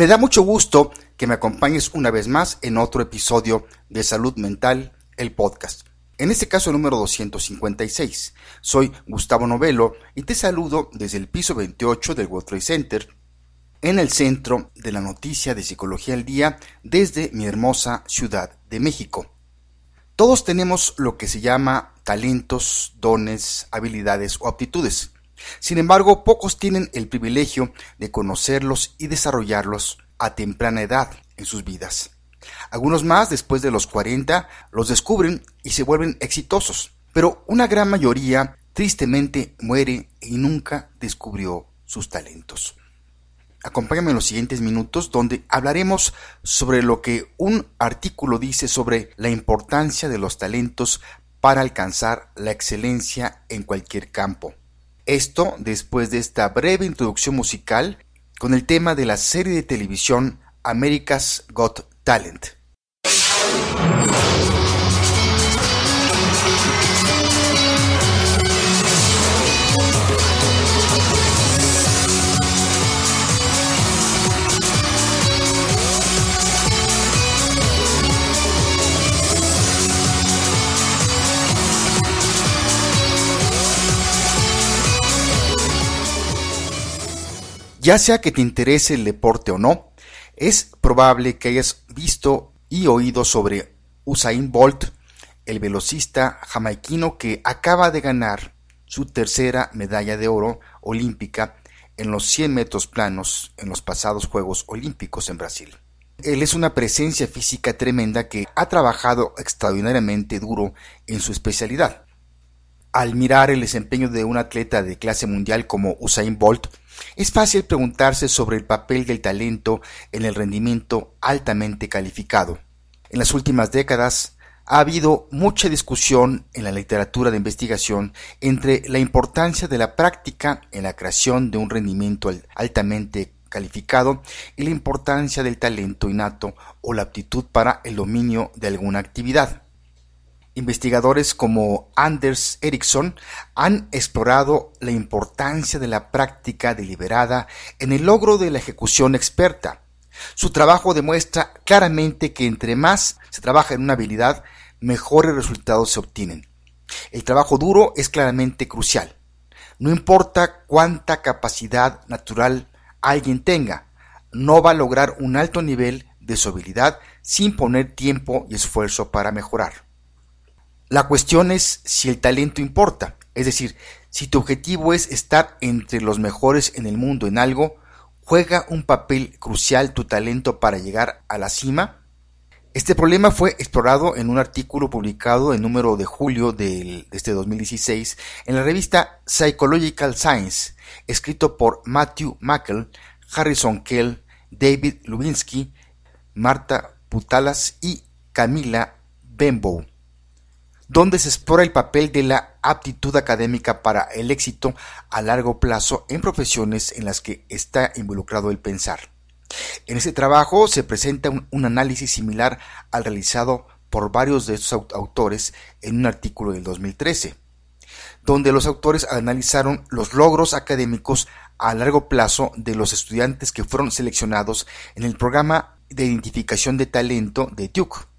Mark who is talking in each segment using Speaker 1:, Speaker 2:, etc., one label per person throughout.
Speaker 1: Me da mucho gusto que me acompañes una vez más en otro episodio de Salud Mental, el podcast. En este caso número 256. Soy Gustavo Novelo y te saludo desde el piso 28 del World Trade Center en el centro de la noticia de Psicología al Día desde mi hermosa Ciudad de México. Todos tenemos lo que se llama talentos, dones, habilidades o aptitudes. Sin embargo, pocos tienen el privilegio de conocerlos y desarrollarlos a temprana edad en sus vidas. Algunos más, después de los 40, los descubren y se vuelven exitosos, pero una gran mayoría tristemente muere y nunca descubrió sus talentos. Acompáñame en los siguientes minutos donde hablaremos sobre lo que un artículo dice sobre la importancia de los talentos para alcanzar la excelencia en cualquier campo. Esto después de esta breve introducción musical con el tema de la serie de televisión America's Got Talent. Ya sea que te interese el deporte o no, es probable que hayas visto y oído sobre Usain Bolt, el velocista jamaiquino que acaba de ganar su tercera medalla de oro olímpica en los 100 metros planos en los pasados Juegos Olímpicos en Brasil. Él es una presencia física tremenda que ha trabajado extraordinariamente duro en su especialidad. Al mirar el desempeño de un atleta de clase mundial como Usain Bolt, es fácil preguntarse sobre el papel del talento en el rendimiento altamente calificado. En las últimas décadas ha habido mucha discusión en la literatura de investigación entre la importancia de la práctica en la creación de un rendimiento altamente calificado y la importancia del talento innato o la aptitud para el dominio de alguna actividad. Investigadores como Anders Ericsson han explorado la importancia de la práctica deliberada en el logro de la ejecución experta. Su trabajo demuestra claramente que entre más se trabaja en una habilidad, mejores resultados se obtienen. El trabajo duro es claramente crucial. No importa cuánta capacidad natural alguien tenga, no va a lograr un alto nivel de su habilidad sin poner tiempo y esfuerzo para mejorar. La cuestión es si el talento importa, es decir, si tu objetivo es estar entre los mejores en el mundo en algo, ¿juega un papel crucial tu talento para llegar a la cima? Este problema fue explorado en un artículo publicado en número de julio de este 2016 en la revista Psychological Science, escrito por Matthew Mackel, Harrison Kell, David Lubinsky, Marta Putalas y Camila Benbow donde se explora el papel de la aptitud académica para el éxito a largo plazo en profesiones en las que está involucrado el pensar. En este trabajo se presenta un, análisis similar al realizado por varios de estos autores en un artículo del 2013, donde los autores analizaron los logros académicos a largo plazo de los estudiantes que fueron seleccionados en el programa de identificación de talento de Duke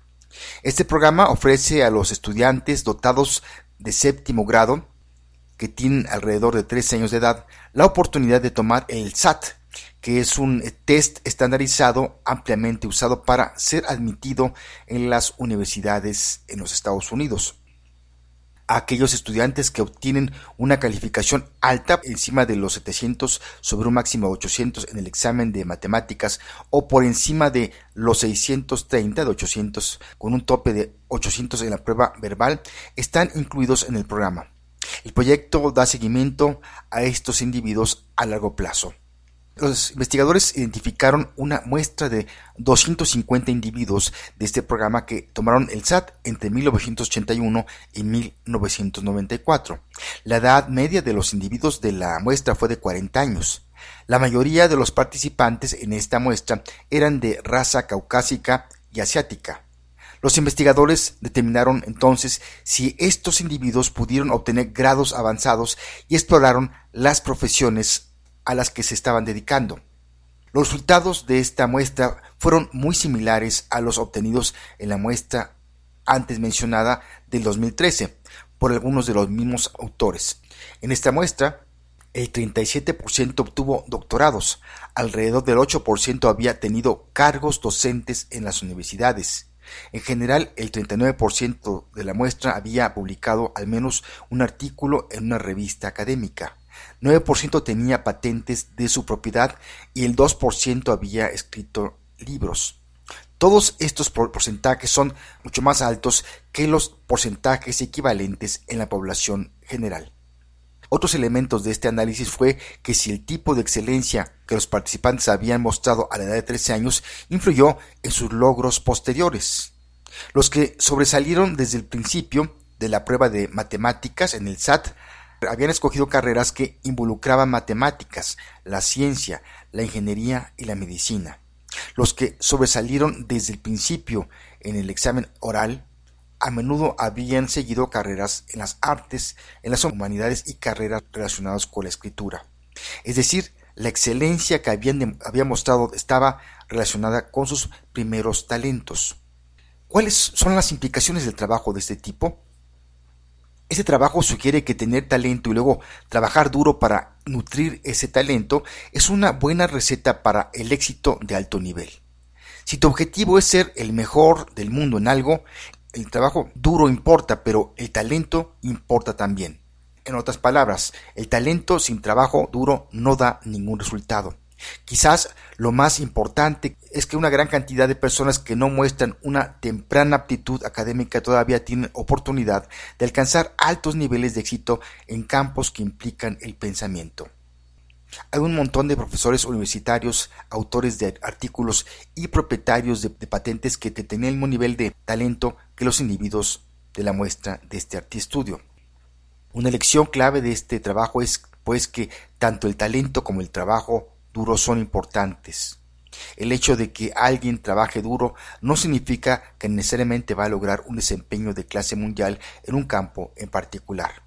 Speaker 1: este programa ofrece a los estudiantes dotados de séptimo grado, que tienen alrededor de 13 años de edad, la oportunidad de tomar el SAT, que es un test estandarizado ampliamente usado para ser admitido en las universidades en los Estados Unidos aquellos estudiantes que obtienen una calificación alta encima de los 700 sobre un máximo de 800 en el examen de matemáticas o por encima de los 630 de 800 con un tope de 800 en la prueba verbal están incluidos en el programa. El proyecto da seguimiento a estos individuos a largo plazo. Los investigadores identificaron una muestra de 250 individuos de este programa que tomaron el SAT entre 1981 y 1994. La edad media de los individuos de la muestra fue de 40 años. La mayoría de los participantes en esta muestra eran de raza caucásica y asiática. Los investigadores determinaron entonces si estos individuos pudieron obtener grados avanzados y exploraron las profesiones a las que se estaban dedicando. Los resultados de esta muestra fueron muy similares a los obtenidos en la muestra antes mencionada del 2013 por algunos de los mismos autores. En esta muestra, el 37% obtuvo doctorados, alrededor del 8% había tenido cargos docentes en las universidades. En general, el 39% de la muestra había publicado al menos un artículo en una revista académica. 9% tenía patentes de su propiedad y el 2% había escrito libros. Todos estos porcentajes son mucho más altos que los porcentajes equivalentes en la población general. Otros elementos de este análisis fue que si el tipo de excelencia que los participantes habían mostrado a la edad de 13 años influyó en sus logros posteriores. Los que sobresalieron desde el principio de la prueba de matemáticas en el SAT habían escogido carreras que involucraban matemáticas, la ciencia, la ingeniería y la medicina. Los que sobresalieron desde el principio en el examen oral a menudo habían seguido carreras en las artes, en las humanidades y carreras relacionadas con la escritura. Es decir, la excelencia que habían había mostrado estaba relacionada con sus primeros talentos. ¿Cuáles son las implicaciones del trabajo de este tipo? Este trabajo sugiere que tener talento y luego trabajar duro para nutrir ese talento es una buena receta para el éxito de alto nivel. Si tu objetivo es ser el mejor del mundo en algo, el trabajo duro importa, pero el talento importa también. En otras palabras, el talento sin trabajo duro no da ningún resultado. Quizás lo más importante es que una gran cantidad de personas que no muestran una temprana aptitud académica todavía tienen oportunidad de alcanzar altos niveles de éxito en campos que implican el pensamiento. Hay un montón de profesores universitarios, autores de artículos y propietarios de, patentes que tienen el mismo nivel de talento que los individuos de la muestra de este estudio. Una lección clave de este trabajo es pues que tanto el talento como el trabajo duro son importantes. El hecho de que alguien trabaje duro no significa que necesariamente va a lograr un desempeño de clase mundial en un campo en particular.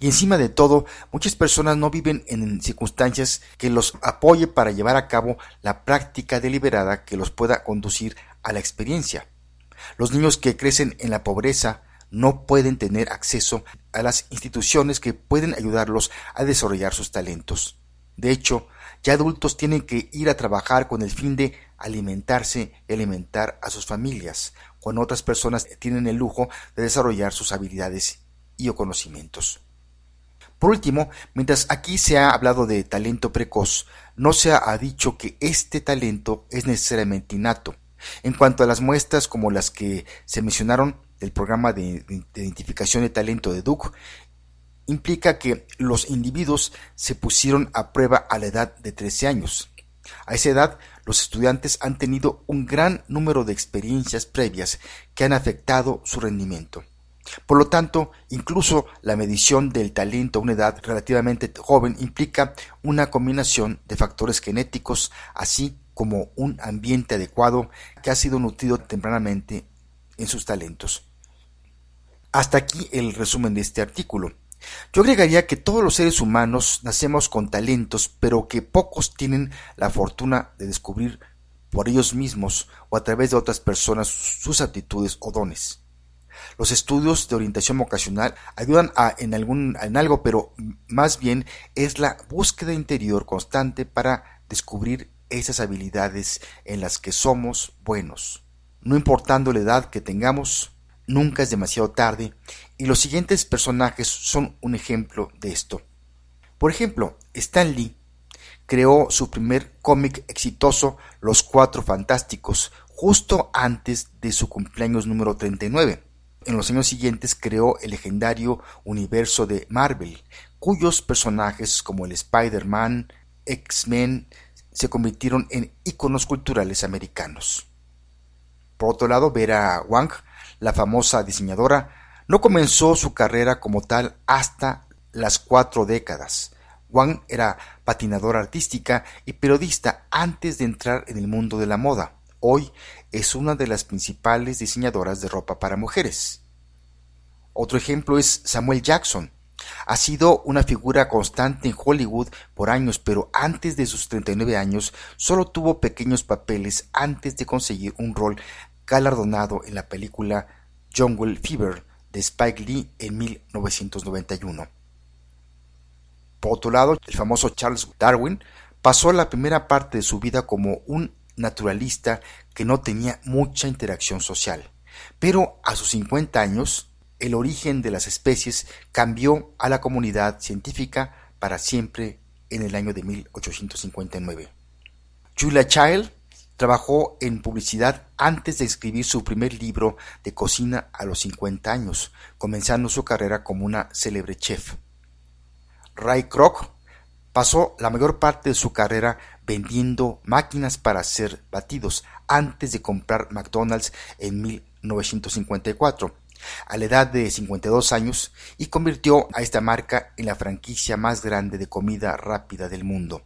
Speaker 1: Y encima de todo, muchas personas no viven en circunstancias que los apoye para llevar a cabo la práctica deliberada que los pueda conducir a la experiencia. Los niños que crecen en la pobreza no pueden tener acceso a las instituciones que pueden ayudarlos a desarrollar sus talentos. De hecho, ya adultos tienen que ir a trabajar con el fin de alimentarse y alimentar a sus familias, cuando otras personas tienen el lujo de desarrollar sus habilidades y o conocimientos. Por último, mientras aquí se ha hablado de talento precoz, no se ha dicho que este talento es necesariamente innato. En cuanto a las muestras como las que se mencionaron del programa de, identificación de talento de Duke, implica que los individuos se pusieron a prueba a la edad de 13 años. A esa edad, los estudiantes han tenido un gran número de experiencias previas que han afectado su rendimiento. Por lo tanto, incluso la medición del talento a una edad relativamente joven implica una combinación de factores genéticos, así como un ambiente adecuado que ha sido nutrido tempranamente en sus talentos. Hasta aquí el resumen de este artículo. Yo agregaría que todos los seres humanos nacemos con talentos, pero que pocos tienen la fortuna de descubrir por ellos mismos o a través de otras personas sus aptitudes o dones. Los estudios de orientación vocacional ayudan a, en, algún, en algo, pero más bien es la búsqueda interior constante para descubrir esas habilidades en las que somos buenos. No importando la edad que tengamos, nunca es demasiado tarde, y los siguientes personajes son un ejemplo de esto. Por ejemplo, Stan Lee creó su primer cómic exitoso, Los Cuatro Fantásticos, justo antes de su cumpleaños número 39. En los años siguientes creó el legendario universo de Marvel, cuyos personajes como el Spider-Man, X-Men, se convirtieron en iconos culturales americanos. Por otro lado, Vera Wang, la famosa diseñadora, no comenzó su carrera como tal hasta las cuatro décadas. Wang era patinadora artística y periodista antes de entrar en el mundo de la moda. Hoy es una de las principales diseñadoras de ropa para mujeres. Otro ejemplo es Samuel Jackson. Ha sido una figura constante en Hollywood por años, pero antes de sus 39 años solo tuvo pequeños papeles antes de conseguir un rol galardonado en la película Jungle Fever de Spike Lee en 1991. Por otro lado, el famoso Charles Darwin pasó la primera parte de su vida como un naturalista que no tenía mucha interacción social. Pero a sus 50 años, el origen de las especies cambió a la comunidad científica para siempre en el año de 1859. Julia Child trabajó en publicidad antes de escribir su primer libro de cocina a los 50 años, comenzando su carrera como una célebre chef. Ray Kroc pasó la mayor parte de su carrera vendiendo máquinas para hacer batidos antes de comprar McDonald's en 1954 a la edad de 52 años y convirtió a esta marca en la franquicia más grande de comida rápida del mundo.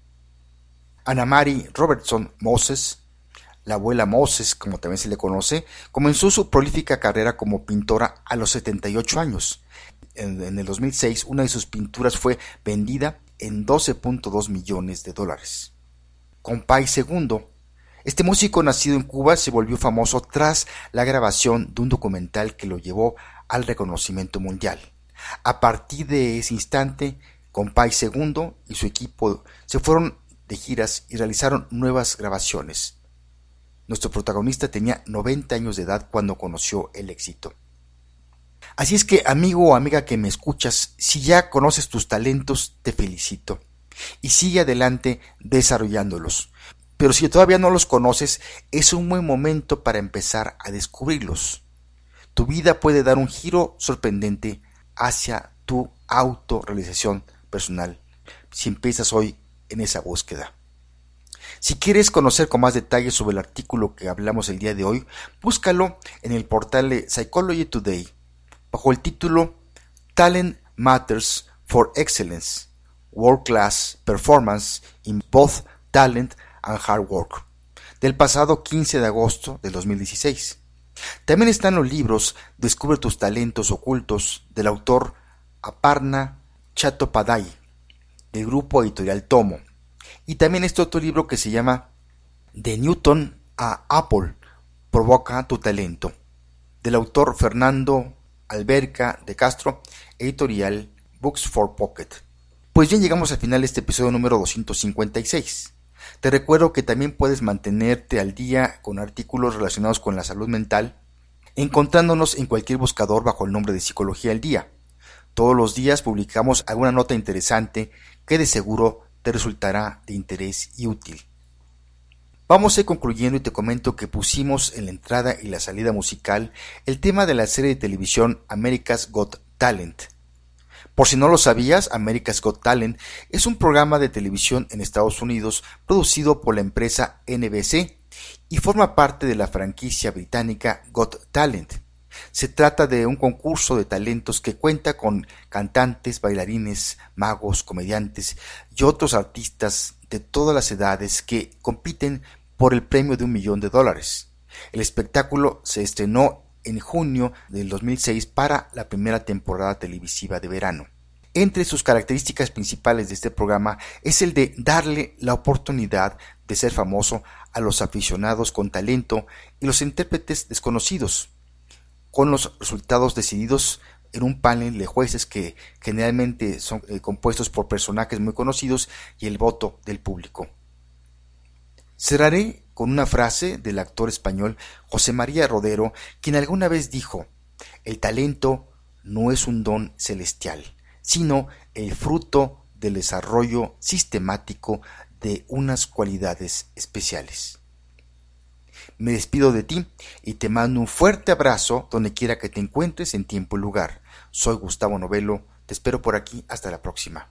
Speaker 1: Anna Mary Robertson Moses, la abuela Moses, como también se le conoce, comenzó su prolífica carrera como pintora a los 78 años. En, en el 2006, una de sus pinturas fue vendida en 12.2 millones de dólares. Compay II este músico nacido en Cuba se volvió famoso tras la grabación de un documental que lo llevó al reconocimiento mundial. A partir de ese instante, Compay II y su equipo se fueron de giras y realizaron nuevas grabaciones. Nuestro protagonista tenía 90 años de edad cuando conoció el éxito. Así es que, amigo o amiga que me escuchas, si ya conoces tus talentos, te felicito. Y sigue adelante desarrollándolos. Pero si todavía no los conoces, es un buen momento para empezar a descubrirlos. Tu vida puede dar un giro sorprendente hacia tu autorrealización personal si empiezas hoy en esa búsqueda. Si quieres conocer con más detalles sobre el artículo que hablamos el día de hoy, búscalo en el portal de Psychology Today bajo el título Talent Matters for Excellence, World Class Performance in Both Talent and Hard Work, del pasado 15 de agosto del 2016. También están los libros Descubre tus talentos ocultos del autor Aparna Chattopadhyay del grupo editorial Tomo. Y también este otro libro que se llama De Newton a Apple, provoca tu talento, del autor Fernando Alberca de Castro, editorial Books for Pocket. Pues bien, llegamos al final de este episodio número 256. Te recuerdo que también puedes mantenerte al día con artículos relacionados con la salud mental, encontrándonos en cualquier buscador bajo el nombre de Psicología al Día. Todos los días publicamos alguna nota interesante que de seguro te resultará de interés y útil. Vamos a ir concluyendo y te comento que pusimos en la entrada y la salida musical el tema de la serie de televisión America's Got Talent, por si no lo sabías, America's Got Talent es un programa de televisión en Estados Unidos producido por la empresa NBC y forma parte de la franquicia británica Got Talent. Se trata de un concurso de talentos que cuenta con cantantes, bailarines, magos, comediantes y otros artistas de todas las edades que compiten por el premio de un millón de dólares. El espectáculo se estrenó en junio del 2006 para la primera temporada televisiva de verano. Entre sus características principales de este programa es el de darle la oportunidad de ser famoso a los aficionados con talento y los intérpretes desconocidos, con los resultados decididos en un panel de jueces que generalmente son eh, compuestos por personajes muy conocidos y el voto del público. Cerraré con una frase del actor español José María Rodero, quien alguna vez dijo, el talento no es un don celestial, sino el fruto del desarrollo sistemático de unas cualidades especiales. Me despido de ti y te mando un fuerte abrazo donde quiera que te encuentres en tiempo y lugar. Soy Gustavo Novelo, te espero por aquí hasta la próxima.